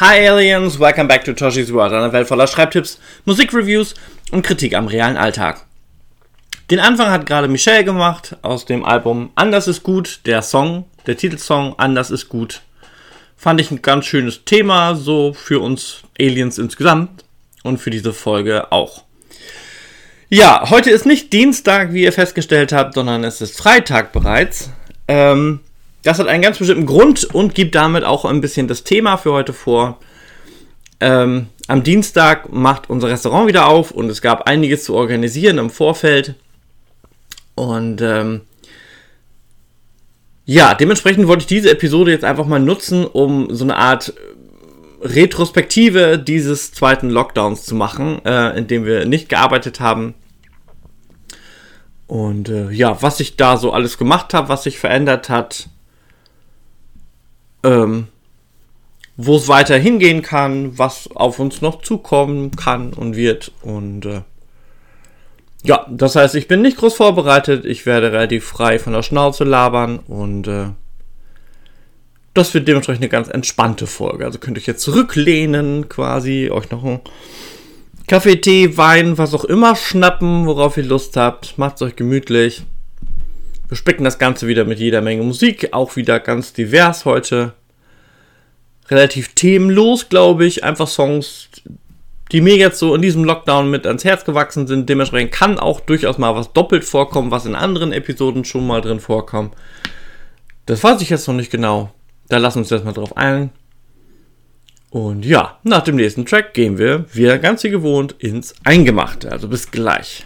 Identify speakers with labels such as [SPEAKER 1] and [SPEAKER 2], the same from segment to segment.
[SPEAKER 1] Hi Aliens, welcome back to Toshi's World, einer Welt voller Schreibtipps, Musikreviews und Kritik am realen Alltag. Den Anfang hat gerade Michelle gemacht aus dem Album Anders ist gut, der Song, der Titelsong Anders ist gut. Fand ich ein ganz schönes Thema, so für uns Aliens insgesamt und für diese Folge auch. Ja, heute ist nicht Dienstag, wie ihr festgestellt habt, sondern es ist Freitag bereits. Ähm, das hat einen ganz bestimmten Grund und gibt damit auch ein bisschen das Thema für heute vor. Ähm, am Dienstag macht unser Restaurant wieder auf und es gab einiges zu organisieren im Vorfeld. Und ähm, ja, dementsprechend wollte ich diese Episode jetzt einfach mal nutzen, um so eine Art Retrospektive dieses zweiten Lockdowns zu machen, äh, in dem wir nicht gearbeitet haben. Und äh, ja, was ich da so alles gemacht habe, was sich verändert hat, ähm, wo es weiter hingehen kann, was auf uns noch zukommen kann und wird. Und äh, ja, das heißt, ich bin nicht groß vorbereitet. Ich werde relativ frei von der Schnauze labern und äh, das wird dementsprechend eine ganz entspannte Folge. Also könnt ihr euch jetzt zurücklehnen, quasi, euch noch einen Kaffee, Tee, Wein, was auch immer schnappen, worauf ihr Lust habt. Macht es euch gemütlich. Wir spicken das Ganze wieder mit jeder Menge Musik, auch wieder ganz divers heute. Relativ themenlos, glaube ich. Einfach Songs, die mir jetzt so in diesem Lockdown mit ans Herz gewachsen sind. Dementsprechend kann auch durchaus mal was doppelt vorkommen, was in anderen Episoden schon mal drin vorkommt. Das weiß ich jetzt noch nicht genau. Da lassen wir uns erstmal drauf ein. Und ja, nach dem nächsten Track gehen wir wieder ganz wie gewohnt ins Eingemachte. Also bis gleich.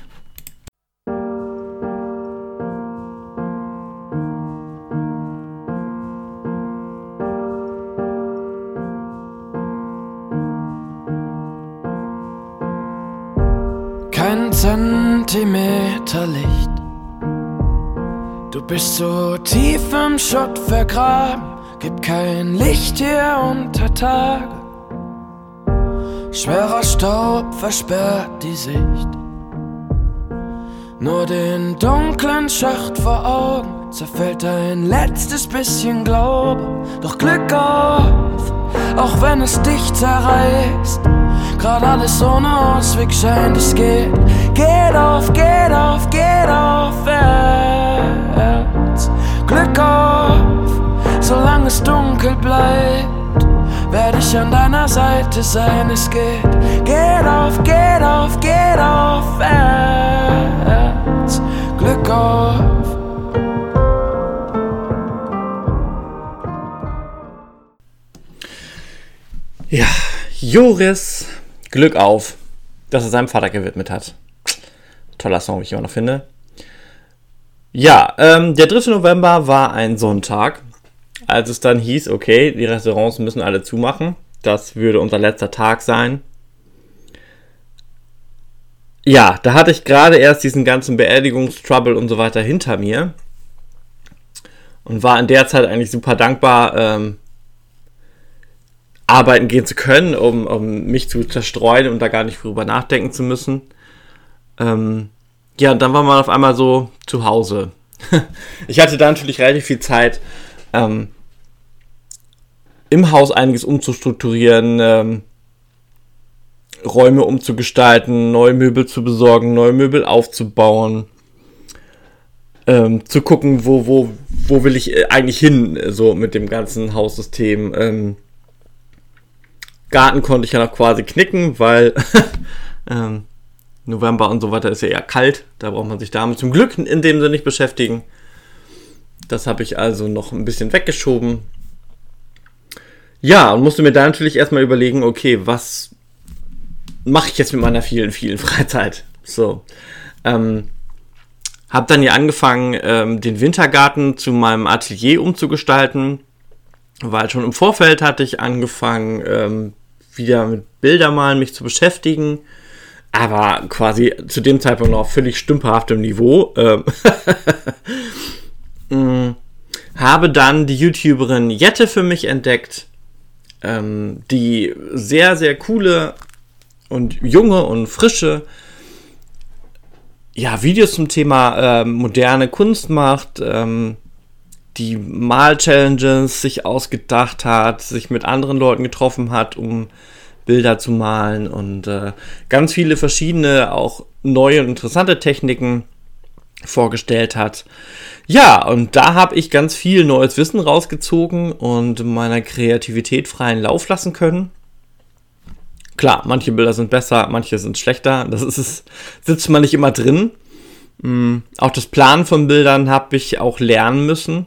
[SPEAKER 2] Zentimeter Licht. Du bist so tief im Schutt vergraben. Gibt kein Licht hier unter Tage. Schwerer Staub versperrt die Sicht. Nur den dunklen Schacht vor Augen zerfällt ein letztes bisschen Glaube. Doch Glück auf, auch wenn es dich zerreißt. Gerade alles ohne Ausweg scheint, es geht. Geht auf, geht auf, geht aufwärts. Glück auf, solange es dunkel bleibt. Werde ich an deiner Seite sein, es geht. Geht auf, geht auf, geht aufwärts. Glück auf.
[SPEAKER 1] Ja, Joris, Glück auf, dass er seinem Vater gewidmet hat. Toller Song, wie ich immer noch finde. Ja, ähm, der 3. November war ein Sonntag, als es dann hieß, okay, die Restaurants müssen alle zumachen. Das würde unser letzter Tag sein. Ja, da hatte ich gerade erst diesen ganzen Beerdigungstrouble und so weiter hinter mir. Und war in der Zeit eigentlich super dankbar, ähm, arbeiten gehen zu können, um, um mich zu zerstreuen und da gar nicht drüber nachdenken zu müssen. Ähm, ja, und dann war man auf einmal so zu Hause. ich hatte da natürlich relativ viel Zeit, ähm, im Haus einiges umzustrukturieren, ähm, Räume umzugestalten, neue Möbel zu besorgen, neue Möbel aufzubauen, ähm, zu gucken, wo, wo, wo will ich äh, eigentlich hin, so mit dem ganzen Haussystem. Ähm, Garten konnte ich ja noch quasi knicken, weil ähm, November und so weiter ist ja eher kalt. Da braucht man sich damit zum Glück in dem Sinne nicht beschäftigen. Das habe ich also noch ein bisschen weggeschoben. Ja, und musste mir da natürlich erstmal überlegen, okay, was mache ich jetzt mit meiner vielen, vielen Freizeit? So. Ähm, hab dann ja angefangen, ähm, den Wintergarten zu meinem Atelier umzugestalten, weil schon im Vorfeld hatte ich angefangen, ähm, wieder mit Bildermalen mich zu beschäftigen, aber quasi zu dem Zeitpunkt noch auf völlig stümperhaftem Niveau. Ähm mm, habe dann die YouTuberin Jette für mich entdeckt, ähm, die sehr, sehr coole und junge und frische ja, Videos zum Thema äh, moderne Kunst macht, ähm, die Mal-Challenges sich ausgedacht hat, sich mit anderen Leuten getroffen hat, um Bilder zu malen und äh, ganz viele verschiedene, auch neue und interessante Techniken vorgestellt hat. Ja, und da habe ich ganz viel neues Wissen rausgezogen und meiner Kreativität freien Lauf lassen können. Klar, manche Bilder sind besser, manche sind schlechter. Das ist sitzt man nicht immer drin. Mhm. Auch das Planen von Bildern habe ich auch lernen müssen.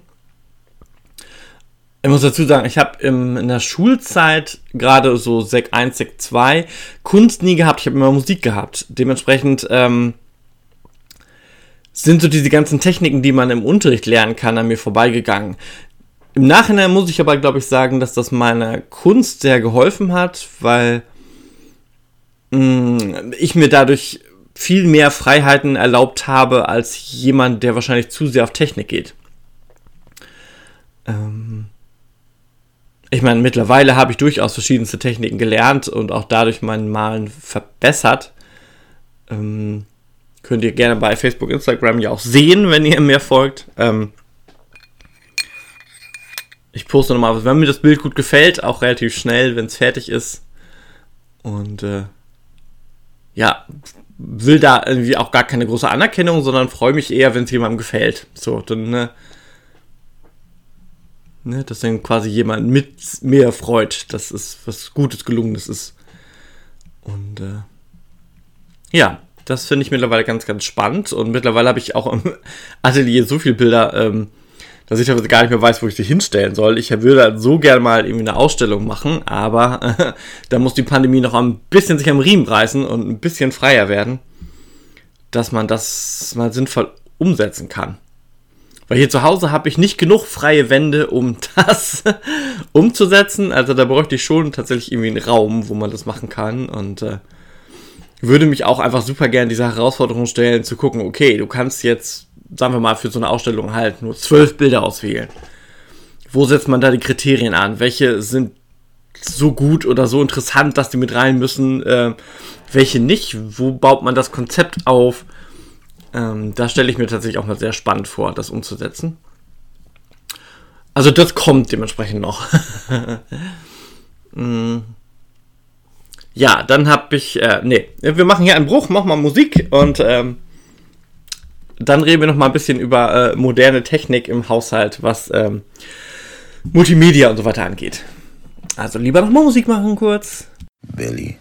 [SPEAKER 1] Ich muss dazu sagen, ich habe in der Schulzeit gerade so Sek 1, Sek 2 Kunst nie gehabt. Ich habe immer Musik gehabt. Dementsprechend ähm, sind so diese ganzen Techniken, die man im Unterricht lernen kann, an mir vorbeigegangen. Im Nachhinein muss ich aber, glaube ich, sagen, dass das meiner Kunst sehr geholfen hat, weil mh, mm, ich mir dadurch viel mehr Freiheiten erlaubt habe als jemand, der wahrscheinlich zu sehr auf Technik geht. Ähm ich meine, mittlerweile habe ich durchaus verschiedenste Techniken gelernt und auch dadurch mein Malen verbessert. Ähm Könnt ihr gerne bei Facebook, Instagram ja auch sehen, wenn ihr mir folgt. Ähm, ich poste nochmal, wenn mir das Bild gut gefällt, auch relativ schnell, wenn es fertig ist. Und äh, ja, will da irgendwie auch gar keine große Anerkennung, sondern freue mich eher, wenn es jemandem gefällt. So, dann, ne, ne, dass dann quasi jemand mit mir freut, dass es was Gutes, Gelungenes ist. Und äh, ja, das finde ich mittlerweile ganz, ganz spannend. Und mittlerweile habe ich auch im Atelier so viele Bilder, ähm, dass ich gar nicht mehr weiß, wo ich sie hinstellen soll. Ich würde halt so gerne mal irgendwie eine Ausstellung machen, aber äh, da muss die Pandemie noch ein bisschen sich am Riemen reißen und ein bisschen freier werden, dass man das mal sinnvoll umsetzen kann. Weil hier zu Hause habe ich nicht genug freie Wände, um das umzusetzen. Also da bräuchte ich schon tatsächlich irgendwie einen Raum, wo man das machen kann. Und äh, würde mich auch einfach super gerne diese Herausforderung stellen, zu gucken, okay, du kannst jetzt, sagen wir mal, für so eine Ausstellung halt nur zwölf Bilder auswählen. Wo setzt man da die Kriterien an? Welche sind so gut oder so interessant, dass die mit rein müssen? Äh, welche nicht? Wo baut man das Konzept auf? Ähm, da stelle ich mir tatsächlich auch mal sehr spannend vor, das umzusetzen. Also das kommt dementsprechend noch. mm. Ja, dann habe ich, äh, nee, wir machen hier einen Bruch, machen mal Musik und ähm, dann reden wir noch mal ein bisschen über äh, moderne Technik im Haushalt, was ähm, Multimedia und so weiter angeht. Also lieber noch mal Musik machen kurz. Billy.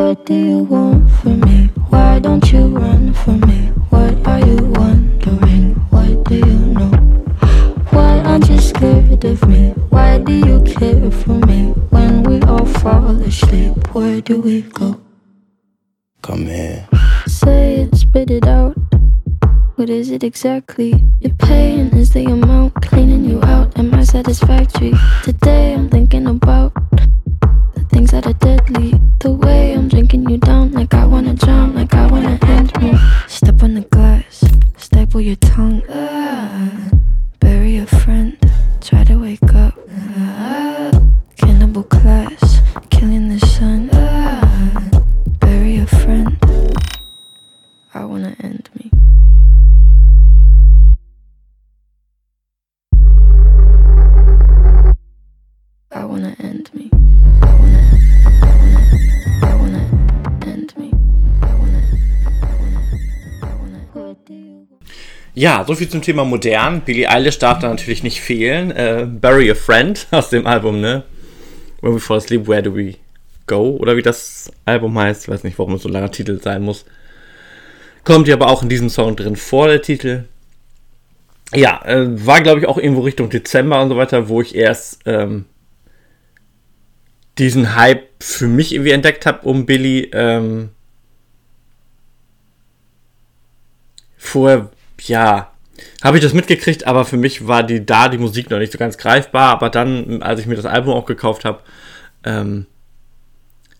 [SPEAKER 1] What do you want from me? Why don't you run from me? What are you wondering? What do you know? Why aren't you scared of me? Why do you care for me? When we all fall asleep, where do we go? Come here. Say it, spit it out. What is it exactly? Your pain is the amount cleaning you out. Am I satisfactory? Today I'm thinking about things that are deadly. The way I'm drinking you down, like I wanna drown, like I wanna end me. Step on the glass,
[SPEAKER 3] staple your tongue. Uh, bury a friend. Try to wake up. Uh, cannibal class. Killing the
[SPEAKER 1] Ja, soviel zum Thema modern. Billie Eilish darf da natürlich nicht fehlen. Äh, Bury a Friend aus dem Album, ne? When We Fall Asleep, Where Do We Go? Oder wie das Album heißt. Ich weiß nicht, warum es so ein langer Titel sein muss. Kommt ja aber auch in diesem Song drin vor, der Titel. Ja, äh, war glaube ich auch irgendwo Richtung Dezember und so weiter, wo ich erst ähm, diesen Hype für mich irgendwie entdeckt habe um Billy. Ähm, vorher, ja, habe ich das mitgekriegt, aber für mich war die da die Musik noch nicht so ganz greifbar. Aber dann, als ich mir das Album auch gekauft habe, ähm,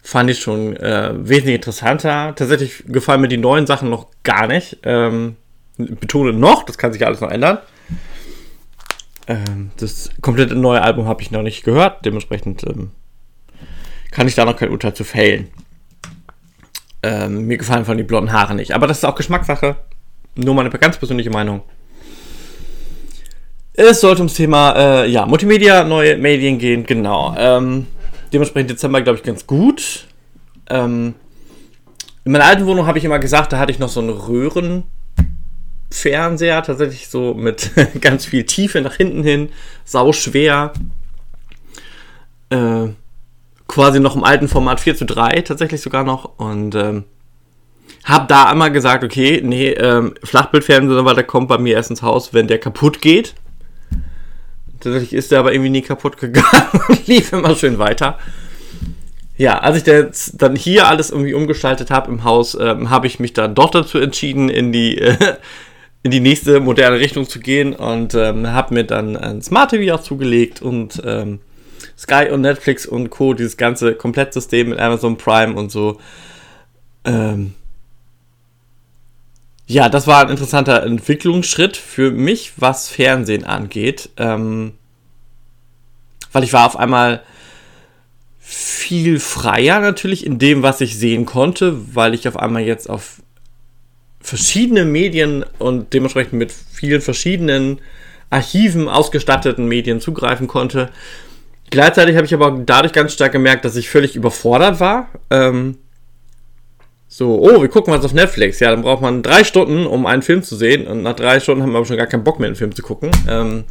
[SPEAKER 1] fand ich schon äh, wesentlich interessanter. Tatsächlich gefallen mir die neuen Sachen noch gar nicht. Ähm, betone noch, das kann sich alles noch ändern. Ähm, das komplette neue Album habe ich noch nicht gehört, dementsprechend ähm, kann ich da noch kein Urteil zu fällen. Ähm, mir gefallen von die blonden Haare nicht. Aber das ist auch Geschmackssache. Nur meine ganz persönliche Meinung. Es sollte ums Thema äh, ja, Multimedia, neue Medien gehen, genau. Ähm, dementsprechend Dezember, glaube ich, ganz gut. Ähm, in meiner alten Wohnung habe ich immer gesagt, da hatte ich noch so einen Röhrenfernseher, tatsächlich so mit ganz viel Tiefe nach hinten hin, sau schwer. Äh, quasi noch im alten Format 4 zu 3 tatsächlich sogar noch und ähm, hab da einmal gesagt, okay, nee, ähm, Flachbildfernseher, weil der kommt bei mir erst ins Haus, wenn der kaputt geht. Tatsächlich ist der aber irgendwie nie kaputt gegangen und lief immer schön weiter. Ja, als ich jetzt dann hier alles irgendwie umgestaltet habe im Haus, ähm, habe ich mich dann doch dazu entschieden, in die, äh, in die nächste moderne Richtung zu gehen und ähm, habe mir dann ein Smart TV auch zugelegt und ähm, Sky und Netflix und Co., dieses ganze Komplettsystem mit Amazon Prime und so. Ähm ja, das war ein interessanter Entwicklungsschritt für mich, was Fernsehen angeht. Ähm weil ich war auf einmal viel freier natürlich in dem, was ich sehen konnte, weil ich auf einmal jetzt auf verschiedene Medien und dementsprechend mit vielen verschiedenen Archiven ausgestatteten Medien zugreifen konnte. Gleichzeitig habe ich aber dadurch ganz stark gemerkt, dass ich völlig überfordert war. Ähm, so, oh, wir gucken was auf Netflix. Ja, dann braucht man drei Stunden, um einen Film zu sehen. Und nach drei Stunden haben wir aber schon gar keinen Bock mehr, einen Film zu gucken. Ähm,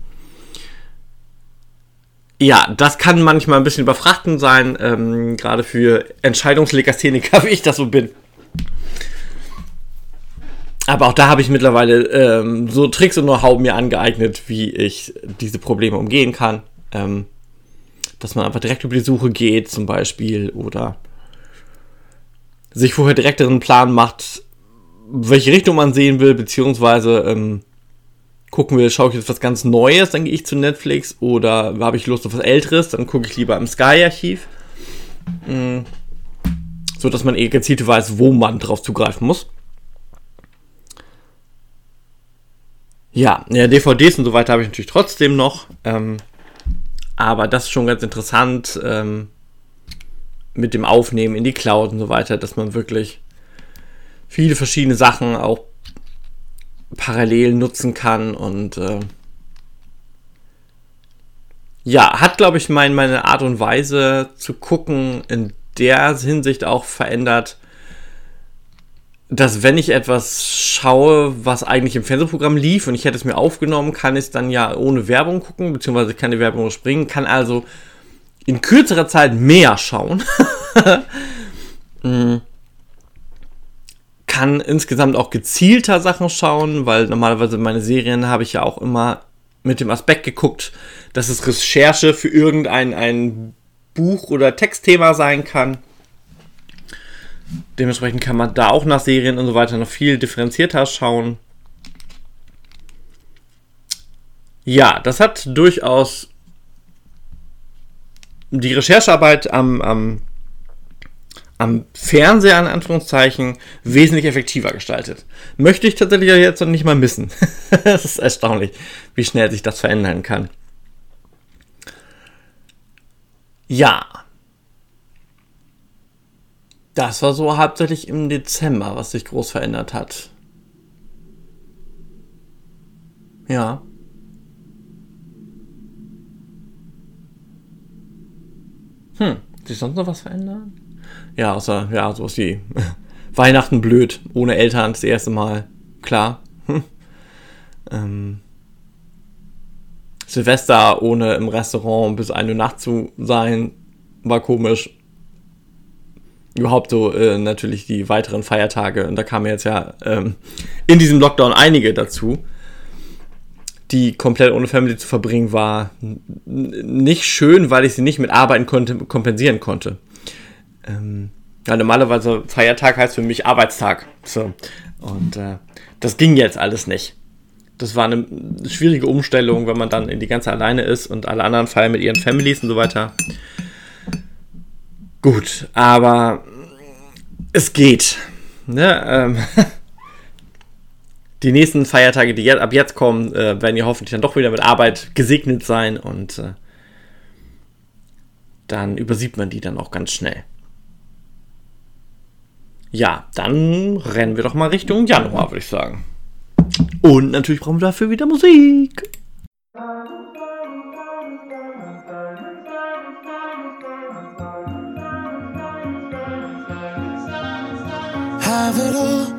[SPEAKER 1] ja, das kann manchmal ein bisschen überfrachtend sein, ähm, gerade für Entscheidungslegastheniker, wie ich das so bin. Aber auch da habe ich mittlerweile ähm, so Tricks und Know-how mir angeeignet, wie ich diese Probleme umgehen kann. Ähm, dass man einfach direkt über die Suche geht, zum Beispiel, oder sich vorher direkt einen Plan macht, welche Richtung man sehen will, beziehungsweise ähm, gucken will, schaue ich jetzt was ganz Neues, dann gehe ich zu Netflix, oder habe ich Lust auf was Älteres, dann gucke ich lieber im Sky-Archiv. Mhm. So dass man eh gezielt weiß, wo man drauf zugreifen muss. Ja, ja, DVDs und so weiter habe ich natürlich trotzdem noch. Ähm, aber das ist schon ganz interessant ähm, mit dem Aufnehmen in die Cloud und so weiter, dass man wirklich viele verschiedene Sachen auch parallel nutzen kann und äh, ja, hat glaube ich mein, meine Art und Weise zu gucken in der Hinsicht auch verändert, dass wenn ich etwas schaue, was eigentlich im Fernsehprogramm lief und ich hätte es mir aufgenommen, kann ich es dann ja ohne Werbung gucken, beziehungsweise kann die Werbung springen, kann also in kürzerer Zeit mehr schauen. Mm. kann insgesamt auch gezielter Sachen schauen, weil normalerweise meine Serien habe ich ja auch immer mit dem Aspekt geguckt, dass es Recherche für irgendein ein Buch oder Textthema sein kann. Dementsprechend kann man da auch nach Serien und so weiter noch viel differenzierter schauen. Ja, das hat durchaus die Recherchearbeit am, am am Fernseher in Anführungszeichen wesentlich effektiver gestaltet. Möchte ich tatsächlich jetzt noch nicht mal missen. Es ist erstaunlich, wie schnell sich das verändern kann. Ja. Das war so hauptsächlich im Dezember, was sich groß verändert hat. Ja. Hm, sich sonst noch was verändern? Ja, außer, ja, sowas wie Weihnachten blöd, ohne Eltern das erste Mal. Klar. ähm, Silvester ohne im Restaurant bis eine Nacht zu sein, war komisch. Überhaupt so äh, natürlich die weiteren Feiertage. Und da kamen jetzt ja ähm, in diesem Lockdown einige dazu. Die komplett ohne Family zu verbringen, war nicht schön, weil ich sie nicht mit Arbeiten konnte, kompensieren konnte. Ähm, ja, normalerweise Feiertag heißt für mich Arbeitstag. So. Und äh, das ging jetzt alles nicht. Das war eine schwierige Umstellung, wenn man dann in die ganze alleine ist und alle anderen feiern mit ihren Families und so weiter. Gut, aber es geht. Ne? Ähm, die nächsten Feiertage, die jetzt, ab jetzt kommen, äh, werden ja hoffentlich dann doch wieder mit Arbeit gesegnet sein und äh, dann übersieht man die dann auch ganz schnell. Ja, dann rennen wir doch mal Richtung Januar, würde ich sagen. Und natürlich brauchen wir dafür wieder Musik.
[SPEAKER 4] Have it all,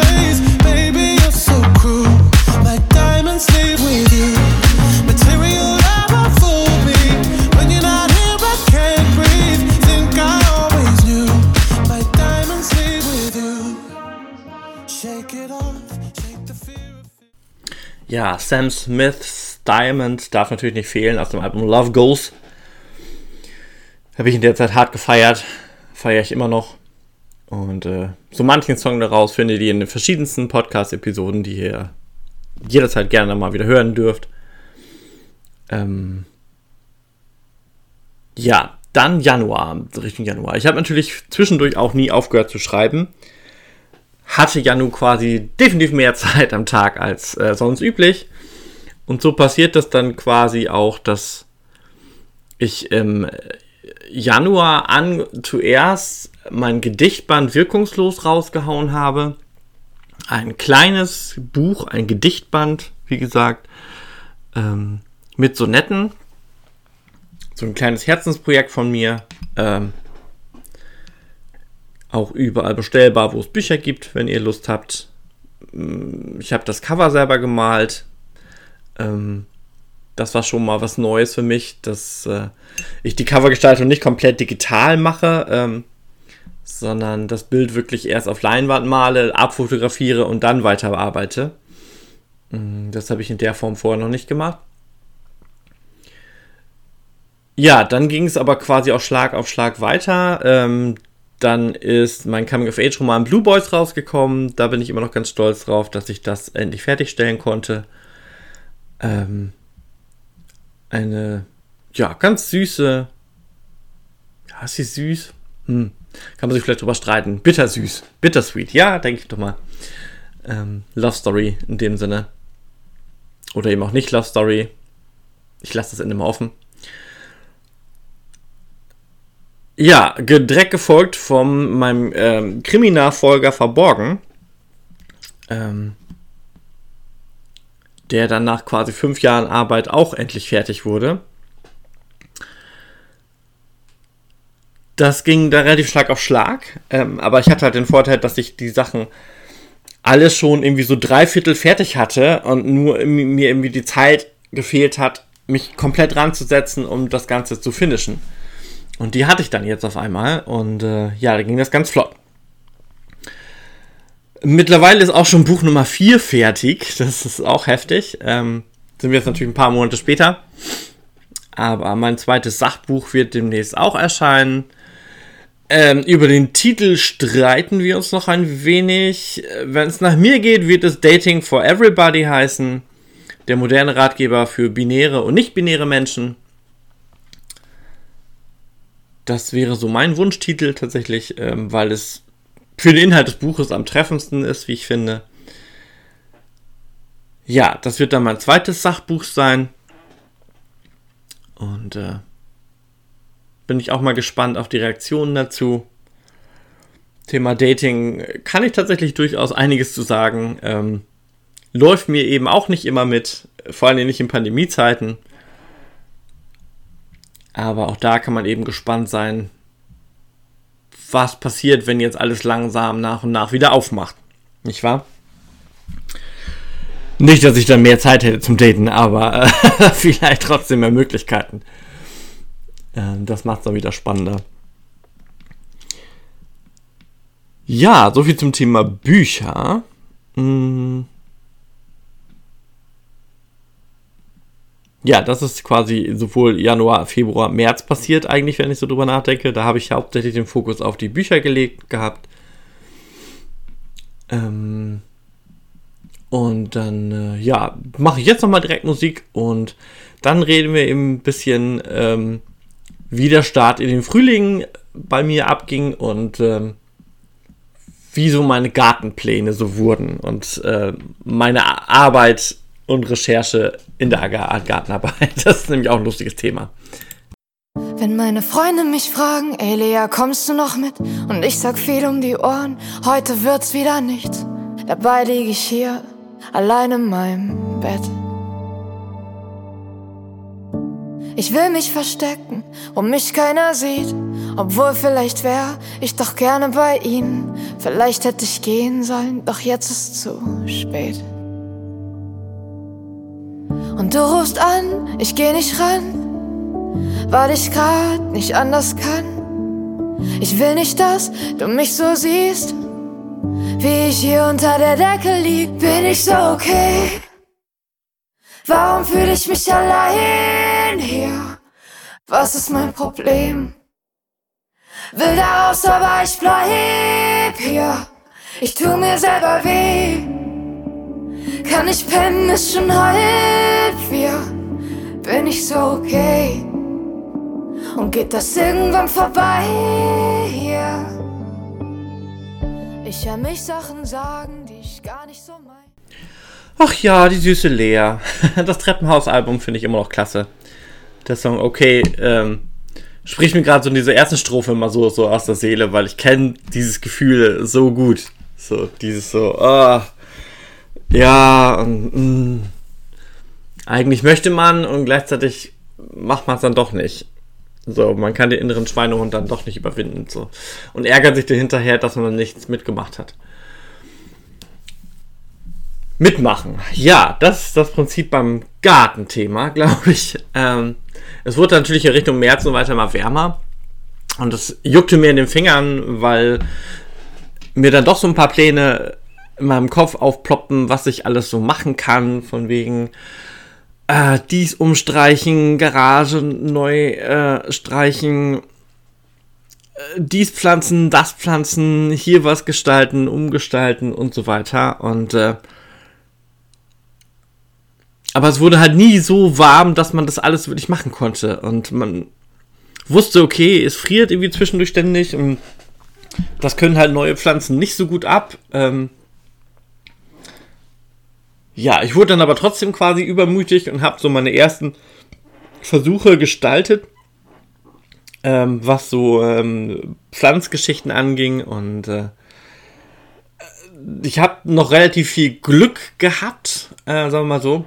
[SPEAKER 1] Ja, Sam Smiths Diamond darf natürlich nicht fehlen aus dem Album Love Goes. Habe ich in der Zeit hart gefeiert. Feiere ich immer noch. Und äh, so manchen Song daraus findet ihr in den verschiedensten Podcast-Episoden, die ihr jederzeit gerne mal wieder hören dürft. Ähm ja, dann Januar, Richtung Januar. Ich habe natürlich zwischendurch auch nie aufgehört zu schreiben. Hatte Janu quasi definitiv mehr Zeit am Tag als äh, sonst üblich. Und so passiert das dann quasi auch, dass ich im Januar an zuerst mein Gedichtband wirkungslos rausgehauen habe. Ein kleines Buch, ein Gedichtband, wie gesagt, ähm, mit Sonetten. So ein kleines Herzensprojekt von mir. Ähm, auch überall bestellbar, wo es Bücher gibt, wenn ihr Lust habt. Ich habe das Cover selber gemalt. Ähm, das war schon mal was Neues für mich, dass äh, ich die Covergestaltung nicht komplett digital mache, ähm, sondern das Bild wirklich erst auf Leinwand male, abfotografiere und dann weiter bearbeite. Mm, das habe ich in der Form vorher noch nicht gemacht. Ja, dann ging es aber quasi auch Schlag auf Schlag weiter. Ähm, dann ist mein Coming-of-Age-Roman Blue Boys rausgekommen. Da bin ich immer noch ganz stolz drauf, dass ich das endlich fertigstellen konnte. Ähm, eine, ja, ganz süße, ja, ist sie süß? Hm. Kann man sich vielleicht drüber streiten. Bittersüß. Bittersweet. Ja, denke ich doch mal. Ähm, Love Story in dem Sinne. Oder eben auch nicht Love Story. Ich lasse das Ende mal offen. Ja, direkt gefolgt von meinem ähm, Krimi-Nachfolger Verborgen. Ähm, der dann nach quasi fünf Jahren Arbeit auch endlich fertig wurde. Das ging da relativ Schlag auf Schlag. Ähm, aber ich hatte halt den Vorteil, dass ich die Sachen alles schon irgendwie so dreiviertel fertig hatte und nur mir irgendwie die Zeit gefehlt hat, mich komplett ranzusetzen, um das Ganze zu finishen. Und die hatte ich dann jetzt auf einmal und äh, ja, da ging das ganz flott. Mittlerweile ist auch schon Buch Nummer 4 fertig. Das ist auch heftig. Ähm, sind wir jetzt natürlich ein paar Monate später. Aber mein zweites Sachbuch wird demnächst auch erscheinen. Ähm, über den Titel streiten wir uns noch ein wenig. Wenn es nach mir geht, wird es Dating for Everybody heißen. Der moderne Ratgeber für binäre und nicht-binäre Menschen. Das wäre so mein Wunschtitel tatsächlich, ähm, weil es für den Inhalt des Buches am treffendsten ist, wie ich finde. Ja, das wird dann mein zweites Sachbuch sein. Und äh, bin ich auch mal gespannt auf die Reaktionen dazu. Thema Dating kann ich tatsächlich durchaus einiges zu sagen. Ähm, läuft mir eben auch nicht immer mit, vor allem nicht in Pandemiezeiten. Aber auch da kann man eben gespannt sein, was passiert, wenn jetzt alles langsam nach und nach wieder aufmacht. Nicht wahr? Nicht, dass ich dann mehr Zeit hätte zum Daten, aber äh, vielleicht trotzdem mehr Möglichkeiten. Äh, das macht es dann wieder spannender. Ja, soviel zum Thema Bücher. Hm. Ja, das ist quasi sowohl Januar, Februar, März passiert eigentlich, wenn ich so drüber nachdenke. Da habe ich hauptsächlich den Fokus auf die Bücher gelegt gehabt. Ähm, und dann, äh, ja, mache ich jetzt nochmal direkt Musik und dann reden wir eben ein bisschen, ähm, wie der Start in den Frühling bei mir abging und ähm, wie so meine Gartenpläne so wurden und äh, meine Arbeit und Recherche in der Gartenarbeit. Das ist nämlich auch ein lustiges Thema.
[SPEAKER 5] Wenn meine Freunde mich fragen, ey Lea, kommst du noch mit? Und ich sag viel um die Ohren, heute wird's wieder nichts. Dabei lieg ich hier allein in meinem Bett. Ich will mich verstecken, wo mich keiner sieht. Obwohl vielleicht wär ich doch gerne bei ihnen. Vielleicht hätte ich gehen sollen, doch jetzt ist zu spät. Und du rufst an, ich geh nicht ran, weil ich grad nicht anders kann. Ich will nicht, dass du mich so siehst. Wie ich hier unter der Decke lieg, bin ich so okay. Warum fühle ich mich allein hier? Was ist mein Problem? Will da raus, aber ich bleib hier. Ich tu mir selber weh. Kann ich pennen, ist schon halb vier. Bin ich so okay? Und geht das irgendwann vorbei hier? Ich hör mich Sachen sagen, die ich gar nicht so meine.
[SPEAKER 1] Ach ja, die süße Lea. Das Treppenhaus-Album finde ich immer noch klasse. Der Song, okay, ähm, spricht mir gerade so in dieser ersten Strophe immer so, so aus der Seele, weil ich kenne dieses Gefühl so gut. So, dieses so, ah, ja, und, mh, eigentlich möchte man und gleichzeitig macht man es dann doch nicht. So, man kann den inneren Schweinehund dann doch nicht überwinden. So. Und ärgert sich hinterher, dass man nichts mitgemacht hat. Mitmachen. Ja, das ist das Prinzip beim Gartenthema, glaube ich. Ähm, es wurde natürlich in Richtung März und weiter mal wärmer. Und das juckte mir in den Fingern, weil mir dann doch so ein paar Pläne in meinem Kopf aufploppen, was ich alles so machen kann. Von wegen, äh, dies umstreichen, Garage neu äh, streichen, äh, dies pflanzen, das pflanzen, hier was gestalten, umgestalten und so weiter. Und äh, aber es wurde halt nie so warm, dass man das alles wirklich machen konnte. Und man wusste, okay, es friert irgendwie zwischendurch ständig und das können halt neue Pflanzen nicht so gut ab. Ähm, ja, ich wurde dann aber trotzdem quasi übermütig und habe so meine ersten Versuche gestaltet, ähm, was so ähm, Pflanzgeschichten anging und äh, ich habe noch relativ viel Glück gehabt, äh, sagen wir mal so,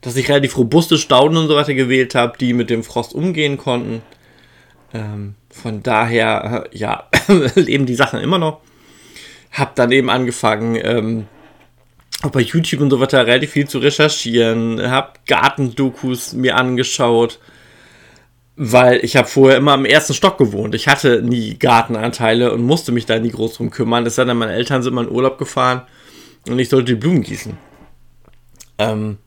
[SPEAKER 1] dass ich relativ robuste Stauden und so weiter gewählt habe, die mit dem Frost umgehen konnten. Ähm, von daher, äh, ja, leben die Sachen immer noch. Hab dann eben angefangen, ähm, auch bei YouTube und so weiter relativ viel zu recherchieren. Hab Gartendokus mir angeschaut, weil ich habe vorher immer im ersten Stock gewohnt. Ich hatte nie Gartenanteile und musste mich da nie groß drum kümmern. Es sei denn, meine Eltern sind mal in Urlaub gefahren und ich sollte die Blumen gießen. Ähm,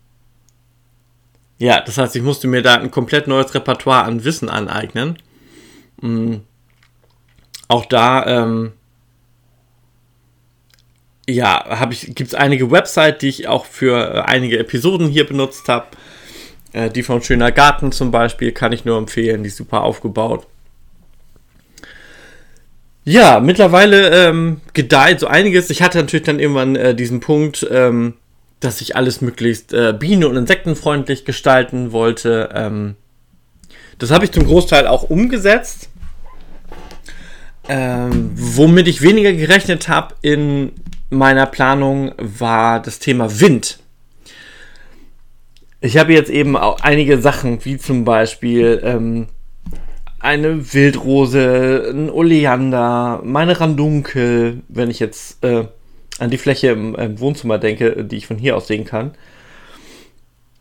[SPEAKER 1] ja, das heißt, ich musste mir da ein komplett neues Repertoire an Wissen aneignen. Mhm. Auch da, ähm, ja, habe ich, gibt es einige Websites, die ich auch für äh, einige Episoden hier benutzt habe. Äh, die von Schöner Garten zum Beispiel kann ich nur empfehlen, die ist super aufgebaut. Ja, mittlerweile ähm, gedeiht so einiges. Ich hatte natürlich dann irgendwann äh, diesen Punkt, ähm, dass ich alles möglichst äh, bienen- und insektenfreundlich gestalten wollte. Ähm, das habe ich zum Großteil auch umgesetzt. Ähm, womit ich weniger gerechnet habe in meiner Planung war das Thema Wind. Ich habe jetzt eben auch einige Sachen, wie zum Beispiel ähm, eine Wildrose, ein Oleander, meine Randunkel, wenn ich jetzt äh, an die Fläche im, im, Wohnzimmer denke, die ich von hier aus sehen kann.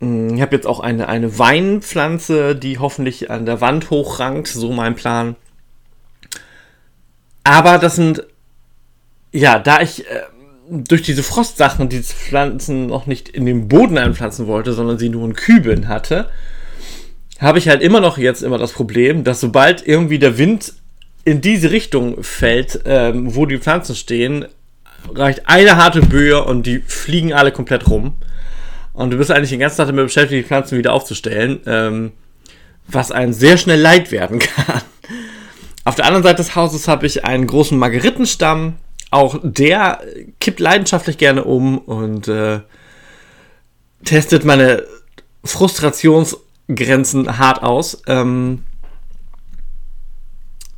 [SPEAKER 1] Mm, ich habe jetzt auch eine, eine Weinpflanze, die hoffentlich an der Wand hochrankt, so mein Plan. Aber das sind, ja, da ich äh, durch diese Frostsachen diese Pflanzen noch nicht in den Boden einpflanzen wollte, sondern sie nur in Kübeln hatte, habe ich halt immer noch jetzt immer das Problem, dass sobald irgendwie der Wind in diese Richtung fällt, ähm, wo die Pflanzen stehen, reicht eine harte Böe und die fliegen alle komplett rum. Und du bist eigentlich den ganzen Tag damit beschäftigt, die Pflanzen wieder aufzustellen, ähm, was einem sehr schnell leid werden kann. Auf der anderen Seite des Hauses habe ich einen großen Margeritenstamm. Auch der kippt leidenschaftlich gerne um und äh, testet meine Frustrationsgrenzen hart aus. Ähm,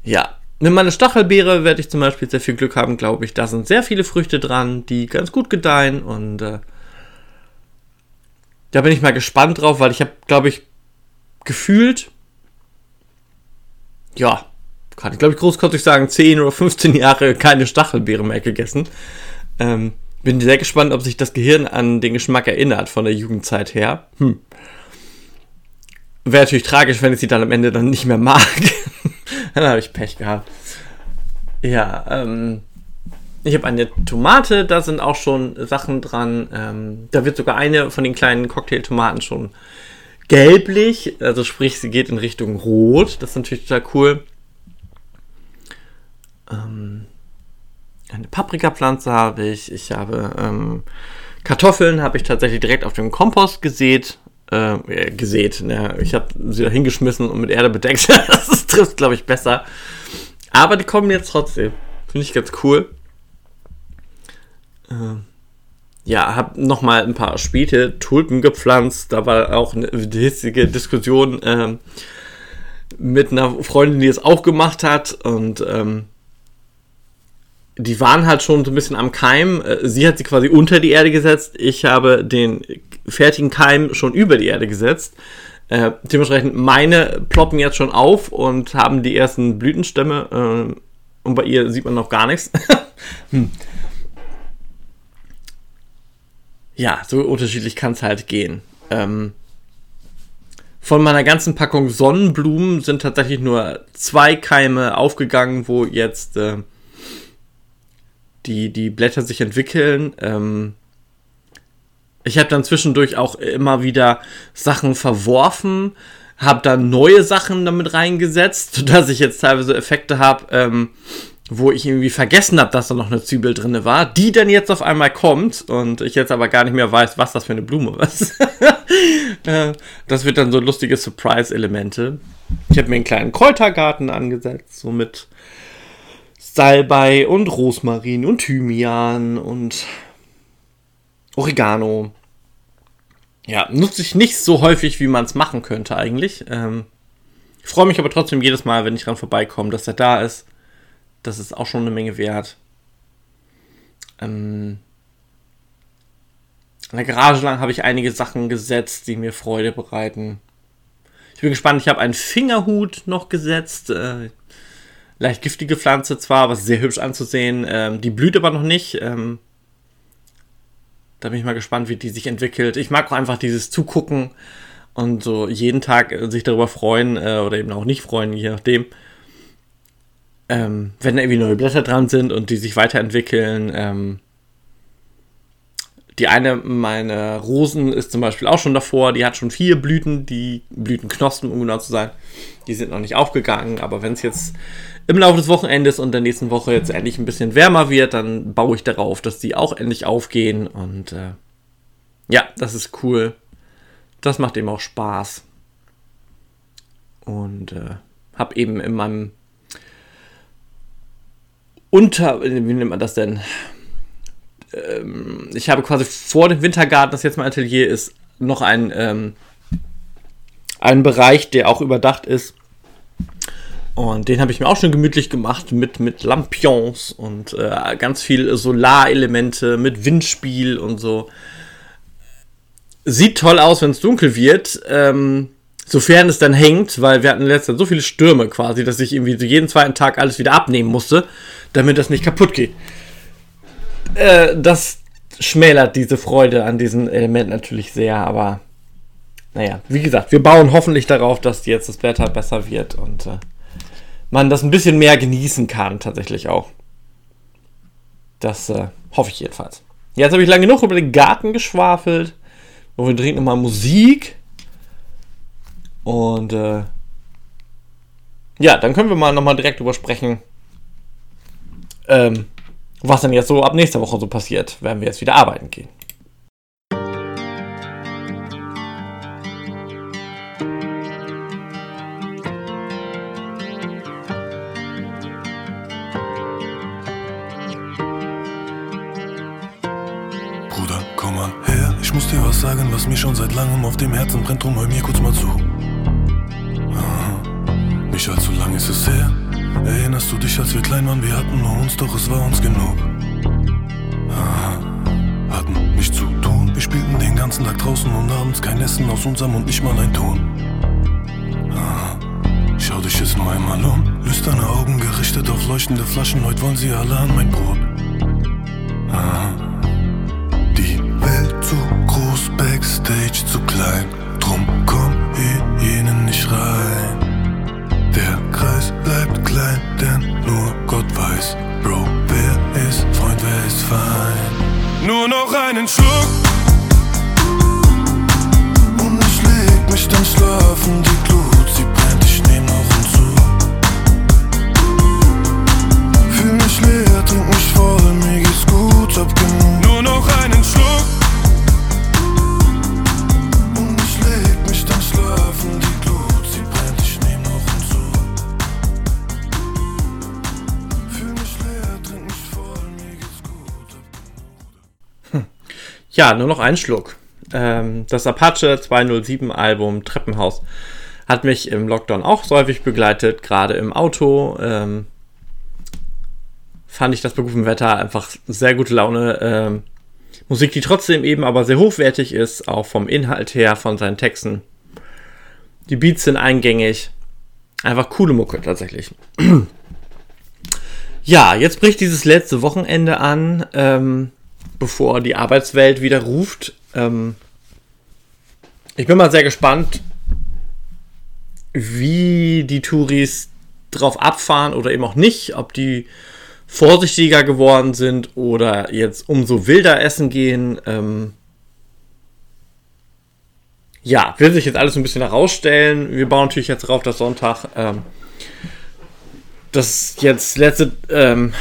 [SPEAKER 1] ja, mit meiner Stachelbeere werde ich zum Beispiel sehr viel Glück haben, glaube ich. Da sind sehr viele Früchte dran, die ganz gut gedeihen und äh, da bin ich mal gespannt drauf, weil ich habe, glaube ich, gefühlt, ja, kann ich glaube ich großkotzig sagen, 10 oder 15 Jahre keine Stachelbeere mehr gegessen. Ähm, bin sehr gespannt, ob sich das Gehirn an den Geschmack erinnert von der Jugendzeit her. Hm. Wäre natürlich tragisch, wenn ich sie dann am Ende dann nicht mehr mag. dann habe ich Pech gehabt. Ja, ähm, ich habe eine Tomate, da sind auch schon Sachen dran. Ähm, da wird sogar eine von den kleinen Cocktailtomaten schon gelblich, also sprich, sie geht in Richtung Rot. Das ist natürlich total cool. Ähm, eine Paprikapflanze habe ich. Ich habe ähm, Kartoffeln, habe ich tatsächlich direkt auf dem Kompost gesät äh, gesät. Ne? Ich habe sie da hingeschmissen und mit Erde bedeckt. das trifft, glaube ich, besser. Aber die kommen jetzt trotzdem. Finde ich ganz cool. Äh, ja, habe nochmal ein paar späte Tulpen gepflanzt. Da war auch eine hitzige Diskussion äh, mit einer Freundin, die es auch gemacht hat. Und ähm, die waren halt schon so ein bisschen am Keim. Äh, sie hat sie quasi unter die Erde gesetzt. Ich habe den fertigen Keim schon über die Erde gesetzt. Äh, dementsprechend meine ploppen jetzt schon auf und haben die ersten Blütenstämme. Äh, und bei ihr sieht man noch gar nichts. hm. Ja, so unterschiedlich kann es halt gehen. Ähm, von meiner ganzen Packung Sonnenblumen sind tatsächlich nur zwei Keime aufgegangen, wo jetzt äh, die, die Blätter sich entwickeln. Ähm, ich habe dann zwischendurch auch immer wieder Sachen verworfen, habe dann neue Sachen damit reingesetzt, sodass ich jetzt teilweise Effekte habe, ähm, wo ich irgendwie vergessen habe, dass da noch eine Zwiebel drin war, die dann jetzt auf einmal kommt und ich jetzt aber gar nicht mehr weiß, was das für eine Blume ist. Äh, das wird dann so lustige Surprise-Elemente. Ich habe mir einen kleinen Kräutergarten angesetzt, so mit Salbei und Rosmarin und Thymian und Oregano. Ja, nutze ich nicht so häufig, wie man es machen könnte eigentlich. Ähm, ich freue mich aber trotzdem jedes Mal, wenn ich dran vorbeikomme, dass er da ist. Das ist auch schon eine Menge wert. Ähm, in der Garage lang habe ich einige Sachen gesetzt, die mir Freude bereiten. Ich bin gespannt. Ich habe einen Fingerhut noch gesetzt. Äh, leicht giftige Pflanze zwar, aber sehr hübsch anzusehen. Ähm, die blüht aber noch nicht. Ähm, da bin ich mal gespannt, wie die sich entwickelt. Ich mag auch einfach dieses Zugucken und so jeden Tag äh, sich darüber freuen äh, oder eben auch nicht freuen, je nachdem. Ähm, wenn da irgendwie neue Blätter dran sind und die sich weiterentwickeln. Ähm, die eine meiner Rosen ist zum Beispiel auch schon davor. Die hat schon vier Blüten, die Blütenknospen, um genau zu sein. Die sind noch nicht aufgegangen, aber wenn es jetzt im Laufe des Wochenendes und der nächsten Woche jetzt endlich ein bisschen wärmer wird, dann baue ich darauf, dass die auch endlich aufgehen. Und äh, ja, das ist cool. Das macht eben auch Spaß. Und äh, habe eben in meinem Unter, wie nennt man das denn? ähm, ich habe quasi vor dem Wintergarten, das jetzt mein Atelier ist, noch ein, ähm, einen Bereich, der auch überdacht ist. Und den habe ich mir auch schon gemütlich gemacht mit, mit Lampions und äh, ganz viel Solarelemente mit Windspiel und so. Sieht toll aus, wenn es dunkel wird. Ähm, sofern es dann hängt, weil wir hatten in letzter so viele Stürme quasi, dass ich irgendwie jeden zweiten Tag alles wieder abnehmen musste, damit das nicht kaputt geht. Äh, das schmälert diese Freude an diesem Element natürlich sehr, aber naja, wie gesagt, wir bauen hoffentlich darauf, dass jetzt das Wetter besser wird und äh, man das ein bisschen mehr genießen kann, tatsächlich auch. Das äh, hoffe ich jedenfalls. Jetzt habe ich lange genug über den Garten geschwafelt. Und wir trinken nochmal Musik. Und äh, ja, dann können wir mal nochmal direkt drüber sprechen, ähm, was dann jetzt so ab nächster Woche so passiert, werden wir jetzt wieder arbeiten gehen.
[SPEAKER 6] Was sagen, was mir schon seit langem auf dem Herzen brennt, drum hör mir kurz mal zu. Nicht allzu lang ist es her, Erinnerst du dich, als wir klein waren? Wir hatten nur uns, doch es war uns genug. Hatten nichts zu tun. Wir spielten den ganzen Tag draußen und abends kein Essen aus unserem Mund, nicht mal ein Ton. Schau dich jetzt nur einmal um. Lüsterne Augen gerichtet auf leuchtende Flaschen. Heute wollen sie alle an mein Brot.
[SPEAKER 1] Ja, nur noch ein Schluck. Ähm, das Apache 207 Album Treppenhaus hat mich im Lockdown auch so häufig begleitet, gerade im Auto. Ähm, fand ich das bei gutem Wetter einfach sehr gute Laune. Ähm, Musik, die trotzdem eben aber sehr hochwertig ist, auch vom Inhalt her, von seinen Texten. Die Beats sind eingängig. Einfach coole Mucke tatsächlich. ja, jetzt bricht dieses letzte Wochenende an, ähm, bevor die Arbeitswelt wieder ruft. Ähm, ich bin mal sehr gespannt, wie die Touris drauf abfahren oder eben auch nicht, ob die vorsichtiger geworden sind oder jetzt umso wilder essen gehen. Ähm ja, will sich jetzt alles ein bisschen herausstellen. Wir bauen natürlich jetzt darauf, dass Sonntag ähm, das jetzt letzte, ähm,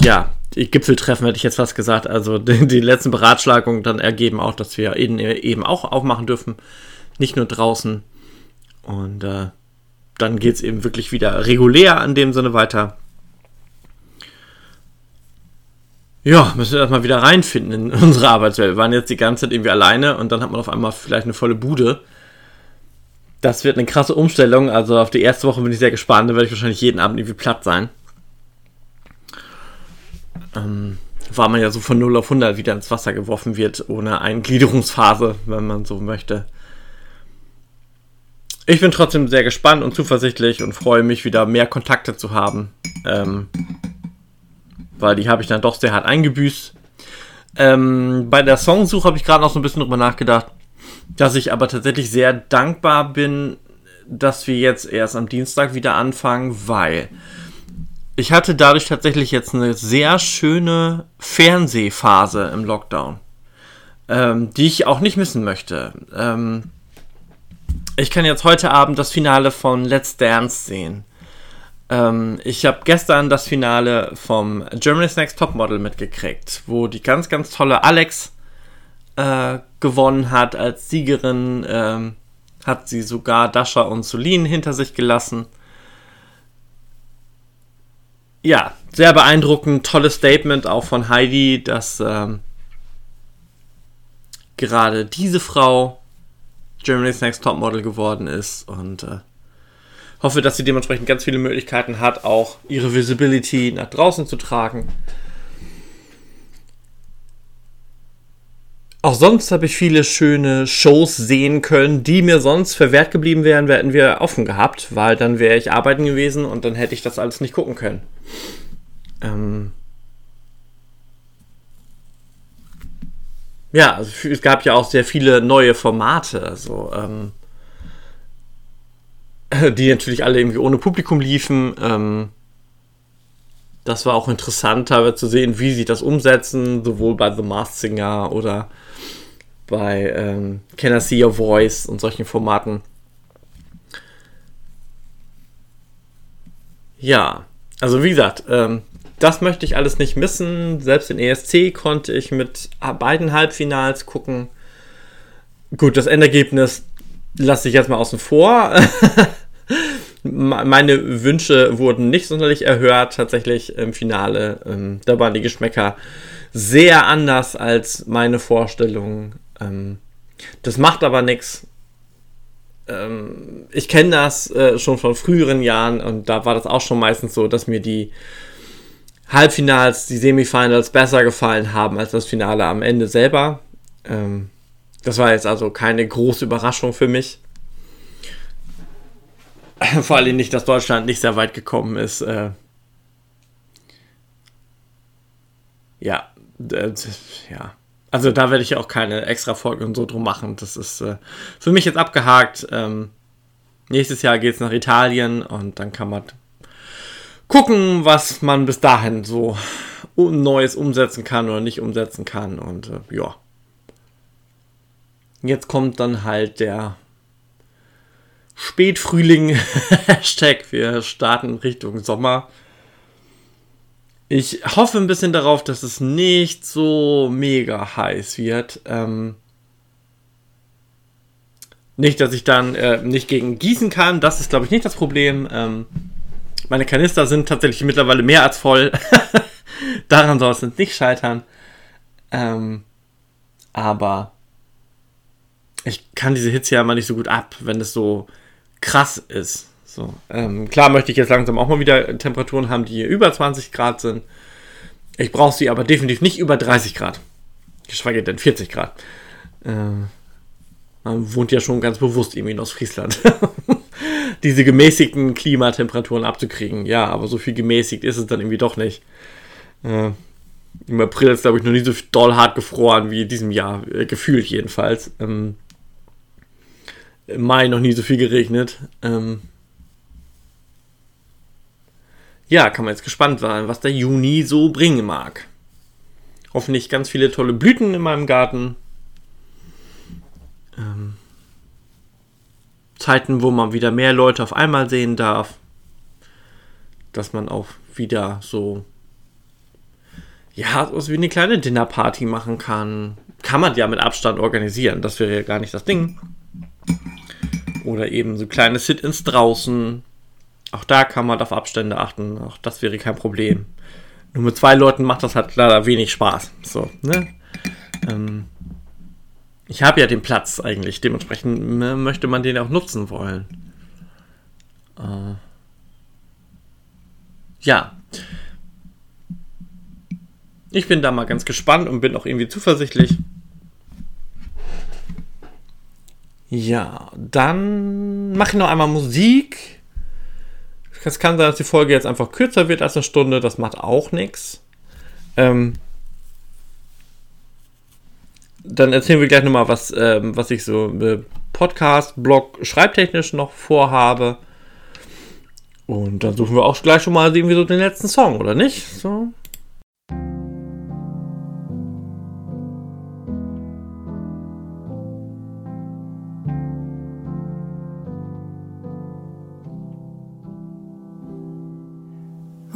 [SPEAKER 1] ja, Gipfeltreffen hätte ich jetzt fast gesagt, also die, die letzten Beratschlagungen dann ergeben auch, dass wir eben, eben auch aufmachen dürfen, nicht nur draußen. Und äh, dann geht es eben wirklich wieder regulär in dem Sinne weiter. Ja, müssen wir erstmal wieder reinfinden in unsere Arbeitswelt. Wir waren jetzt die ganze Zeit irgendwie alleine und dann hat man auf einmal vielleicht eine volle Bude. Das wird eine krasse Umstellung. Also auf die erste Woche bin ich sehr gespannt. Da werde ich wahrscheinlich jeden Abend irgendwie platt sein. Ähm, war man ja so von 0 auf 100 wieder ins Wasser geworfen wird, ohne Eingliederungsphase, wenn man so möchte. ich bin trotzdem sehr gespannt und zuversichtlich und freue mich wieder mehr Kontakte zu haben. Ähm, weil die habe ich dann doch sehr hart eingebüßt. Ähm, bei der Songsuche habe ich gerade noch so ein bisschen drüber nachgedacht, dass ich aber tatsächlich sehr dankbar bin, dass wir jetzt erst am Dienstag wieder anfangen, weil ich hatte dadurch tatsächlich jetzt eine sehr schöne Fernsehphase im Lockdown, ähm, die ich auch nicht missen möchte. Ähm, ich kann jetzt heute Abend das Finale von Let's Dance sehen. Ähm, ich habe gestern das Finale vom Germany's Next Topmodel mitgekriegt, wo die ganz, ganz tolle Alex äh, gewonnen hat als Siegerin. Ähm, hat sie sogar Dasha und Solin hinter sich gelassen. Ja, sehr beeindruckend, tolles Statement auch von Heidi, dass ähm, gerade diese Frau Germany's Next Topmodel geworden ist und äh, hoffe, dass sie dementsprechend ganz viele Möglichkeiten hat, auch ihre Visibility nach draußen zu tragen. Auch sonst habe ich viele schöne Shows sehen können, die mir sonst verwehrt geblieben wären, hätten wir offen gehabt, weil dann wäre ich arbeiten gewesen und dann hätte ich das alles nicht gucken können. Ähm ja, also es gab ja auch sehr viele neue Formate. Also, ähm die natürlich alle irgendwie ohne Publikum liefen. Ähm, das war auch interessant, teilweise zu sehen, wie sie das umsetzen, sowohl bei The Masked Singer oder bei ähm, Can I See Your Voice und solchen Formaten. Ja, also wie gesagt, ähm, das möchte ich alles nicht missen. Selbst in ESC konnte ich mit beiden Halbfinals gucken. Gut, das Endergebnis lasse ich jetzt mal außen vor. Meine Wünsche wurden nicht sonderlich erhört, tatsächlich im Finale. Ähm, da waren die Geschmäcker sehr anders als meine Vorstellungen. Ähm, das macht aber nichts. Ähm, ich kenne das äh, schon von früheren Jahren und da war das auch schon meistens so, dass mir die Halbfinals, die Semifinals besser gefallen haben als das Finale am Ende selber. Ähm, das war jetzt also keine große Überraschung für mich. Vor allem nicht, dass Deutschland nicht sehr weit gekommen ist. Äh, ja, äh, ja. Also da werde ich auch keine extra Folge und so drum machen. Das ist äh, für mich jetzt abgehakt. Ähm, nächstes Jahr geht es nach Italien und dann kann man gucken, was man bis dahin so Neues umsetzen kann oder nicht umsetzen kann. Und äh, ja. Jetzt kommt dann halt der Spätfrühling. Hashtag, wir starten Richtung Sommer. Ich hoffe ein bisschen darauf, dass es nicht so mega heiß wird. Ähm nicht, dass ich dann äh, nicht gegen gießen kann. Das ist, glaube ich, nicht das Problem. Ähm meine Kanister sind tatsächlich mittlerweile mehr als voll. Daran soll es nicht scheitern. Ähm aber ich kann diese Hitze ja immer nicht so gut ab, wenn es so krass ist. So, ähm, klar möchte ich jetzt langsam auch mal wieder Temperaturen haben, die über 20 Grad sind. Ich brauche sie aber definitiv nicht über 30 Grad. Geschweige denn 40 Grad. Äh, man wohnt ja schon ganz bewusst irgendwie in Ostfriesland. Diese gemäßigten Klimatemperaturen abzukriegen. Ja, aber so viel gemäßigt ist es dann irgendwie doch nicht. Äh, Im April ist, glaube ich, noch nie so doll hart gefroren wie in diesem Jahr. Äh, gefühlt jedenfalls. Ähm, im Mai noch nie so viel geregnet. Ähm ja, kann man jetzt gespannt sein, was der Juni so bringen mag. Hoffentlich ganz viele tolle Blüten in meinem Garten. Ähm Zeiten, wo man wieder mehr Leute auf einmal sehen darf. Dass man auch wieder so ja, so wie eine kleine Dinnerparty machen kann. Kann man ja mit Abstand organisieren. Das wäre ja gar nicht das Ding. Oder eben so kleine Sit-ins draußen. Auch da kann man auf Abstände achten. Auch das wäre kein Problem. Nur mit zwei Leuten macht das halt leider wenig Spaß. So, ne? Ähm, ich habe ja den Platz eigentlich. Dementsprechend möchte man den auch nutzen wollen. Äh, ja. Ich bin da mal ganz gespannt und bin auch irgendwie zuversichtlich. Ja, dann mache ich noch einmal Musik. Es kann sein, dass die Folge jetzt einfach kürzer wird als eine Stunde. Das macht auch nichts. Ähm, dann erzählen wir gleich nochmal, was, ähm, was ich so äh, Podcast, Blog, schreibtechnisch noch vorhabe. Und dann suchen wir auch gleich schon mal irgendwie so den letzten Song, oder nicht? So.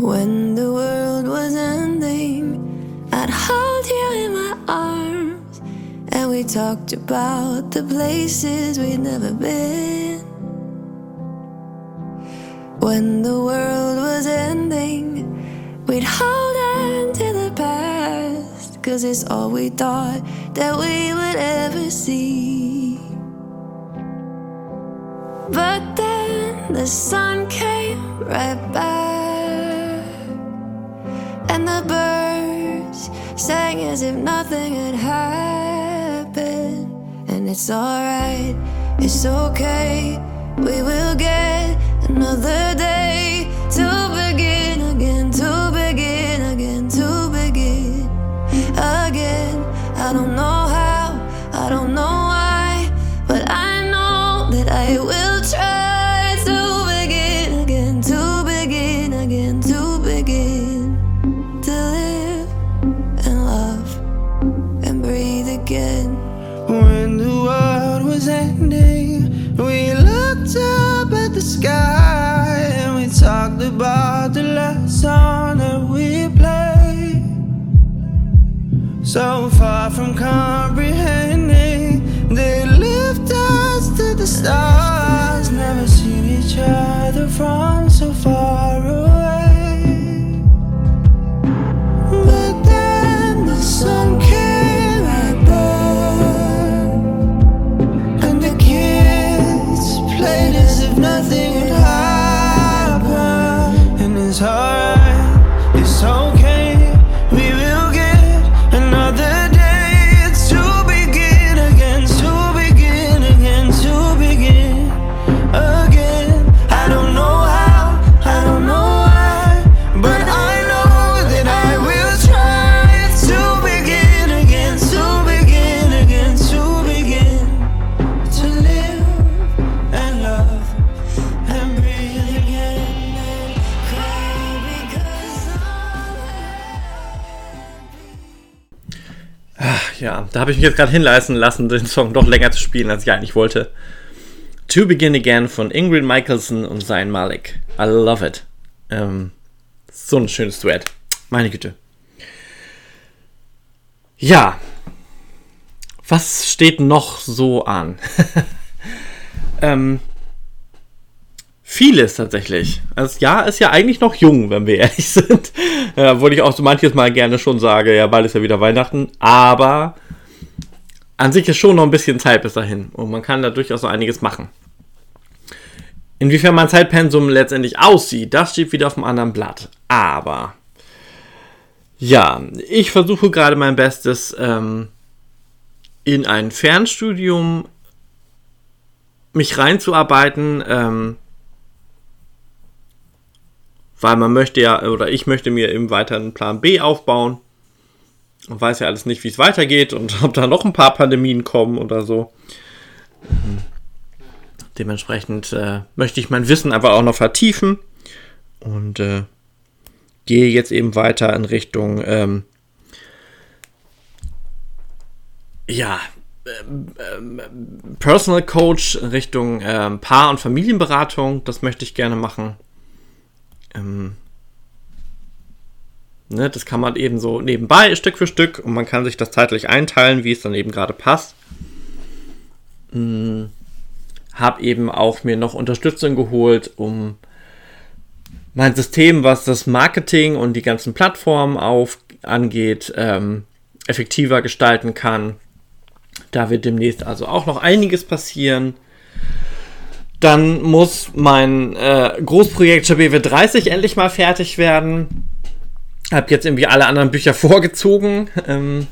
[SPEAKER 3] When the world was ending, I'd hold you in my arms, and we talked about the places we'd never been. When the world was ending, we'd hold on to the past, cause it's all we thought that we would ever see. But then the sun came right back, and the birds sang as if nothing had happened. And it's alright, it's okay, we will get another day
[SPEAKER 7] So
[SPEAKER 1] habe ich mich jetzt gerade hinleisten lassen, den Song doch länger zu spielen, als ich eigentlich wollte. To Begin Again von Ingrid Michaelson und Zayn Malik. I love it. Ähm, so ein schönes Duett. Meine Güte. Ja. Was steht noch so an? ähm, vieles tatsächlich. Das Jahr ist ja eigentlich noch jung, wenn wir ehrlich sind. Ja, Obwohl ich auch so manches Mal gerne schon sage, ja, bald ist ja wieder Weihnachten. Aber an sich ist schon noch ein bisschen Zeit bis dahin. Und man kann da durchaus noch einiges machen. Inwiefern mein Zeitpensum letztendlich aussieht, das steht wieder auf einem anderen Blatt. Aber ja, ich versuche gerade mein Bestes, ähm, in ein Fernstudium mich reinzuarbeiten, ähm, weil man möchte ja, oder ich möchte mir eben weiter einen Plan B aufbauen und weiß ja alles nicht, wie es weitergeht und ob da noch ein paar Pandemien kommen oder so. Mhm. Dementsprechend äh, möchte ich mein Wissen aber auch noch vertiefen und äh, gehe jetzt eben weiter in Richtung, ähm, ja, ähm, ähm, Personal Coach, Richtung ähm, Paar- und Familienberatung. Das möchte ich gerne machen. Ähm, ne, das kann man eben so nebenbei, Stück für Stück, und man kann sich das zeitlich einteilen, wie es dann eben gerade passt. Hm, hab eben auch mir noch Unterstützung geholt, um mein System, was das Marketing und die ganzen Plattformen auf angeht, ähm, effektiver gestalten kann. Da wird demnächst also auch noch einiges passieren. Dann muss mein äh, Großprojekt BW 30 endlich mal fertig werden. Hab jetzt irgendwie alle anderen Bücher vorgezogen, ähm,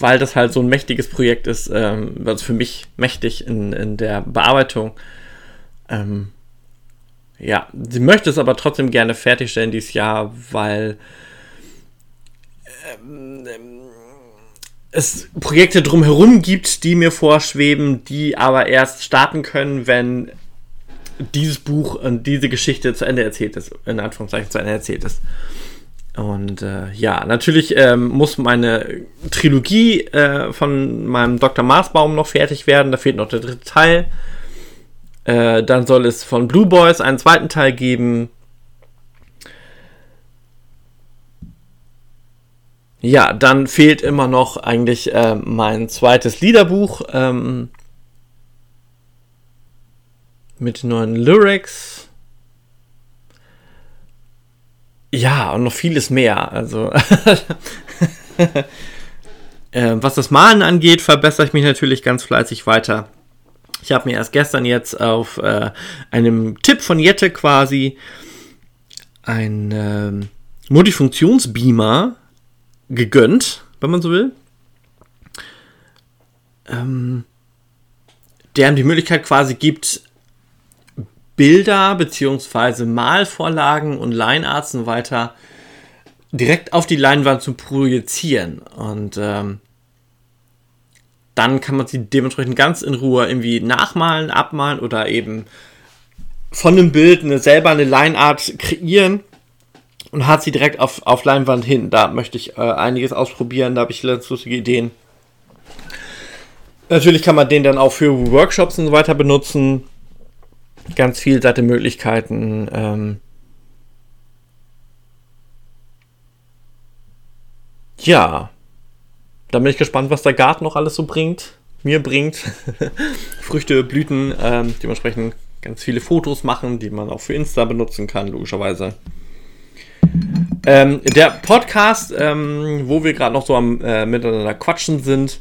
[SPEAKER 1] weil das halt so ein mächtiges Projekt ist, ähm, also für mich mächtig in, in der Bearbeitung. Ähm, ja, sie möchte es aber trotzdem gerne fertigstellen dieses Jahr, weil ähm, es Projekte drumherum gibt, die mir vorschweben, die aber erst starten können, wenn dieses Buch und diese Geschichte zu Ende erzählt ist, in Anführungszeichen zu Ende erzählt ist. Und äh, ja, natürlich ähm, muss meine Trilogie äh, von meinem Dr. Marsbaum noch fertig werden. Da fehlt noch der dritte Teil. Äh, dann soll es von Blue Boys einen zweiten Teil geben. Ja, dann fehlt immer noch eigentlich äh, mein zweites Liederbuch ähm, mit neuen Lyrics. Ja, und noch vieles mehr. Also, äh, was das Malen angeht, verbessere ich mich natürlich ganz fleißig weiter. Ich habe mir erst gestern jetzt auf äh, einem Tipp von Jette quasi ein äh, Multifunktionsbeamer gegönnt, wenn man so will. Ähm, der ihm die Möglichkeit quasi gibt, Bilder bzw. Malvorlagen und Linearts und weiter direkt auf die Leinwand zu projizieren. Und ähm, dann kann man sie dementsprechend ganz in Ruhe irgendwie nachmalen, abmalen oder eben von einem Bild eine, selber eine Lineart kreieren und hat sie direkt auf, auf Leinwand hin. Da möchte ich äh, einiges ausprobieren, da habe ich lustige Ideen. Natürlich kann man den dann auch für Workshops und so weiter benutzen ganz vielseitige Möglichkeiten. Ähm ja, da bin ich gespannt, was der Garten noch alles so bringt, mir bringt. Früchte, Blüten, ähm, dementsprechend ganz viele Fotos machen, die man auch für Insta benutzen kann, logischerweise. Ähm, der Podcast, ähm, wo wir gerade noch so am äh, miteinander quatschen sind,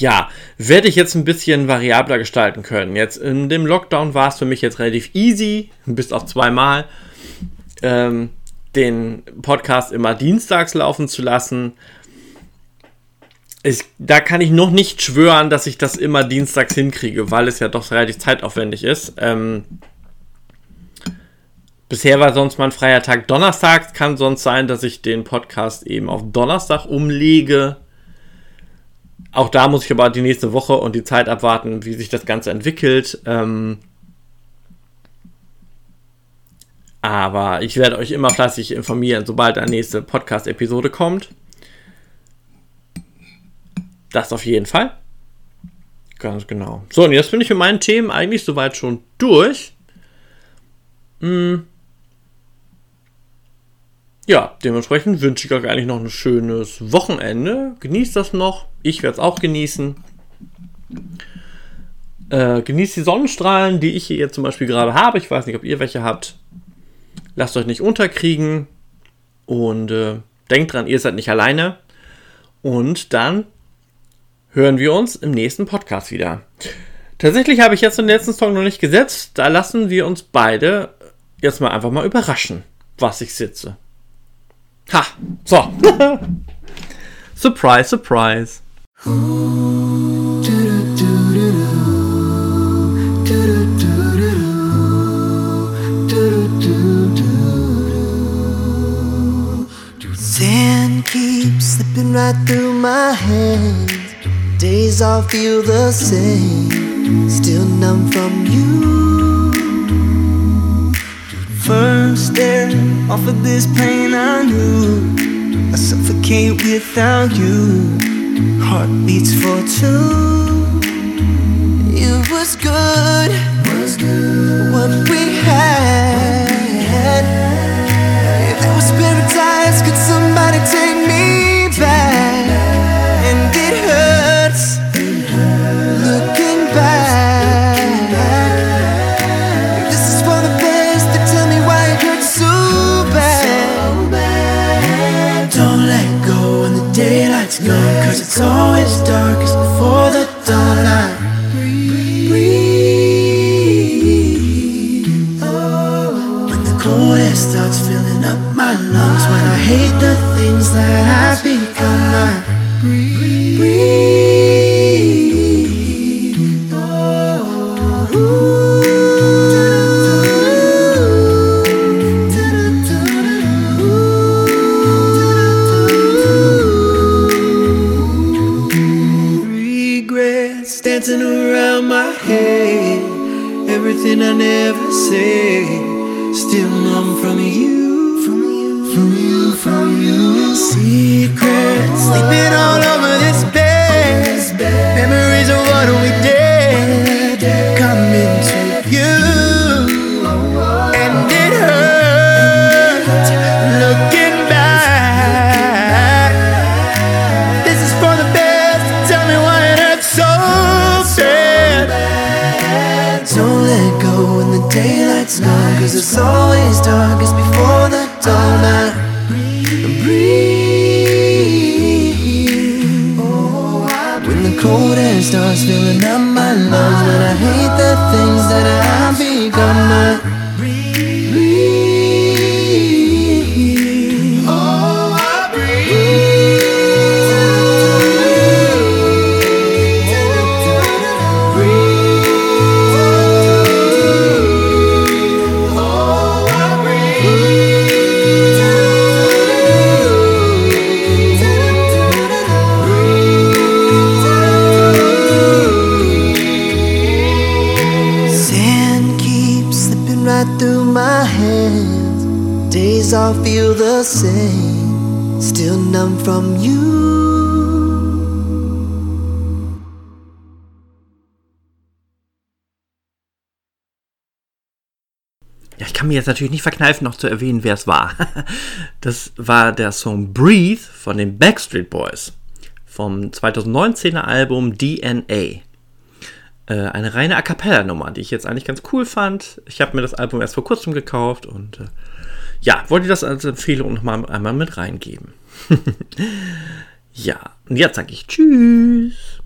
[SPEAKER 1] ja, werde ich jetzt ein bisschen variabler gestalten können. Jetzt in dem Lockdown war es für mich jetzt relativ easy, bis auf zweimal, ähm, den Podcast immer dienstags laufen zu lassen. Ich, da kann ich noch nicht schwören, dass ich das immer dienstags hinkriege, weil es ja doch relativ zeitaufwendig ist. Ähm, bisher war sonst mein freier Tag Donnerstags. Kann sonst sein, dass ich den Podcast eben auf Donnerstag umlege auch da muss ich aber die nächste Woche und die Zeit abwarten, wie sich das Ganze entwickelt. Ähm, aber ich werde euch immer fleißig informieren, sobald eine nächste Podcast-Episode kommt. Das auf jeden Fall. Ganz genau. So, und jetzt bin ich mit meinen Themen eigentlich soweit schon durch. Hm ja, dementsprechend wünsche ich euch eigentlich noch ein schönes Wochenende. Genießt das noch. Ich werde es auch genießen. Äh, genießt die Sonnenstrahlen, die ich hier jetzt zum Beispiel gerade habe. Ich weiß nicht, ob ihr welche habt. Lasst euch nicht unterkriegen. Und äh, denkt dran, ihr seid nicht alleine. Und dann hören wir uns im nächsten Podcast wieder. Tatsächlich habe ich jetzt den letzten Song noch nicht gesetzt. Da lassen wir uns beide jetzt mal einfach mal überraschen, was ich sitze. Ha, so. surprise, surprise.
[SPEAKER 7] Sand keeps slipping right through my hands. Days all feel the same, still numb from you. First stare off of this plane I knew. I suffocate without you. Heartbeats for two. It was good, was good. What we had. If it was paradise Could somebody take me
[SPEAKER 1] natürlich nicht verkneifen, noch zu erwähnen, wer es war. Das war der Song Breathe von den Backstreet Boys vom 2019er Album DNA. Äh, eine reine A Cappella-Nummer, die ich jetzt eigentlich ganz cool fand. Ich habe mir das Album erst vor kurzem gekauft und äh, ja, wollte das als Empfehlung noch mal einmal mit reingeben. ja, und jetzt sage ich Tschüss.